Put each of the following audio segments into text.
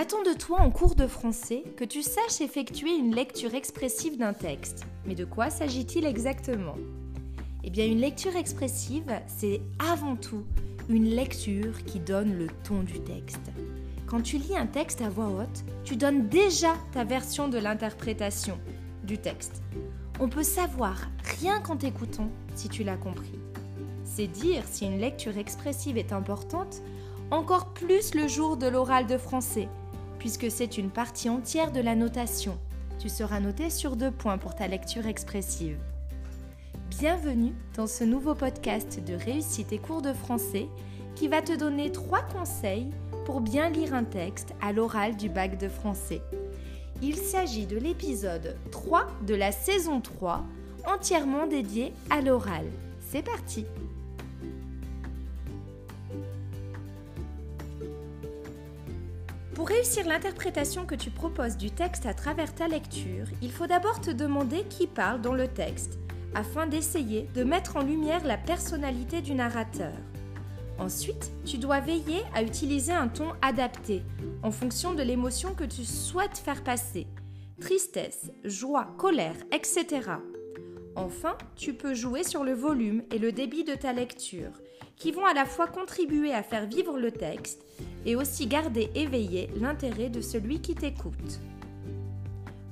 attend de toi en cours de français que tu saches effectuer une lecture expressive d'un texte. Mais de quoi s'agit-il exactement? Eh bien, une lecture expressive, c'est avant tout une lecture qui donne le ton du texte. Quand tu lis un texte à voix haute, tu donnes déjà ta version de l'interprétation du texte. On peut savoir, rien qu'en t'écoutant, si tu l'as compris. C'est dire si une lecture expressive est importante, encore plus le jour de l'oral de français, puisque c'est une partie entière de la notation. Tu seras noté sur deux points pour ta lecture expressive. Bienvenue dans ce nouveau podcast de Réussite et cours de français qui va te donner trois conseils pour bien lire un texte à l'oral du bac de français. Il s'agit de l'épisode 3 de la saison 3 entièrement dédié à l'oral. C'est parti Pour réussir l'interprétation que tu proposes du texte à travers ta lecture, il faut d'abord te demander qui parle dans le texte, afin d'essayer de mettre en lumière la personnalité du narrateur. Ensuite, tu dois veiller à utiliser un ton adapté, en fonction de l'émotion que tu souhaites faire passer. Tristesse, joie, colère, etc. Enfin, tu peux jouer sur le volume et le débit de ta lecture, qui vont à la fois contribuer à faire vivre le texte et aussi garder éveillé l'intérêt de celui qui t'écoute.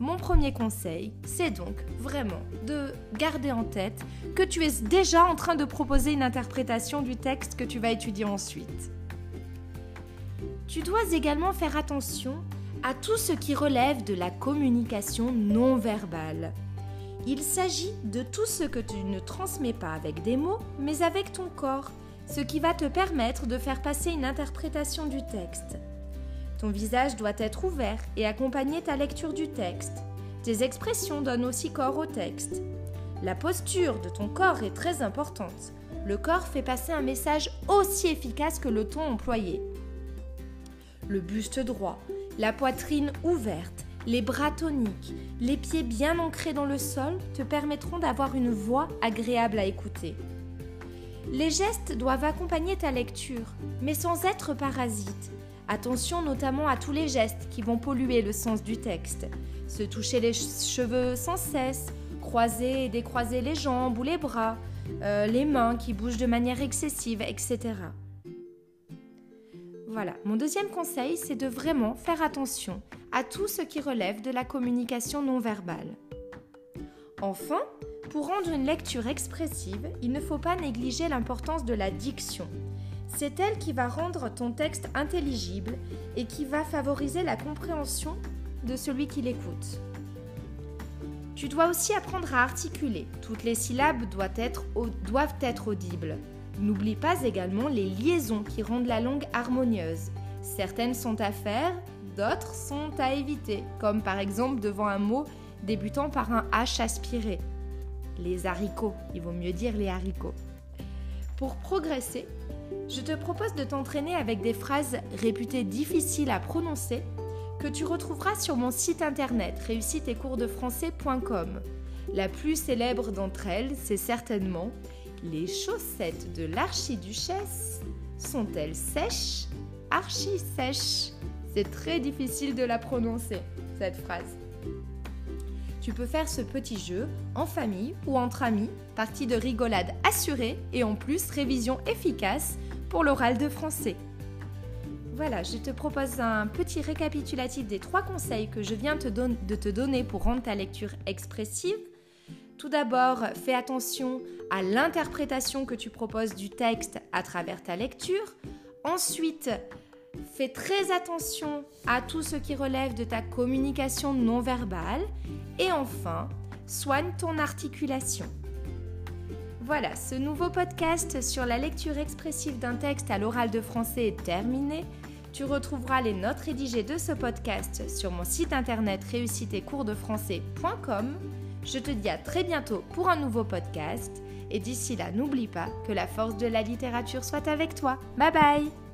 Mon premier conseil, c'est donc vraiment de garder en tête que tu es déjà en train de proposer une interprétation du texte que tu vas étudier ensuite. Tu dois également faire attention à tout ce qui relève de la communication non verbale. Il s'agit de tout ce que tu ne transmets pas avec des mots, mais avec ton corps, ce qui va te permettre de faire passer une interprétation du texte. Ton visage doit être ouvert et accompagner ta lecture du texte. Tes expressions donnent aussi corps au texte. La posture de ton corps est très importante. Le corps fait passer un message aussi efficace que le ton employé. Le buste droit, la poitrine ouverte, les bras toniques, les pieds bien ancrés dans le sol te permettront d'avoir une voix agréable à écouter. Les gestes doivent accompagner ta lecture, mais sans être parasites. Attention notamment à tous les gestes qui vont polluer le sens du texte. Se toucher les cheveux sans cesse, croiser et décroiser les jambes ou les bras, euh, les mains qui bougent de manière excessive, etc. Voilà, mon deuxième conseil, c'est de vraiment faire attention à tout ce qui relève de la communication non verbale. Enfin, pour rendre une lecture expressive, il ne faut pas négliger l'importance de la diction. C'est elle qui va rendre ton texte intelligible et qui va favoriser la compréhension de celui qui l'écoute. Tu dois aussi apprendre à articuler. Toutes les syllabes doivent être, audibles. N'oublie pas également les liaisons qui rendent la langue harmonieuse. Certaines sont à faire, d'autres sont à éviter, comme par exemple devant un mot débutant par un H aspiré. Les haricots, il vaut mieux dire les haricots. Pour progresser, je te propose de t'entraîner avec des phrases réputées difficiles à prononcer que tu retrouveras sur mon site internet réussiteetcoursdefrançais.com. La plus célèbre d'entre elles, c'est certainement Les chaussettes de l'archiduchesse sont-elles sèches? Archi sèches. C'est très difficile de la prononcer, cette phrase. Tu peux faire ce petit jeu en famille ou entre amis, partie de rigolade assurée et en plus révision efficace pour l'oral de français. Voilà, je te propose un petit récapitulatif des trois conseils que je viens de te donner pour rendre ta lecture expressive. Tout d'abord, fais attention à l'interprétation que tu proposes du texte à travers ta lecture. Ensuite, fais très attention à tout ce qui relève de ta communication non verbale. Et enfin, soigne ton articulation. Voilà, ce nouveau podcast sur la lecture expressive d'un texte à l'oral de français est terminé. Tu retrouveras les notes rédigées de ce podcast sur mon site internet réussiteetcoursdefrançais.com. Je te dis à très bientôt pour un nouveau podcast et d'ici là, n'oublie pas que la force de la littérature soit avec toi. Bye bye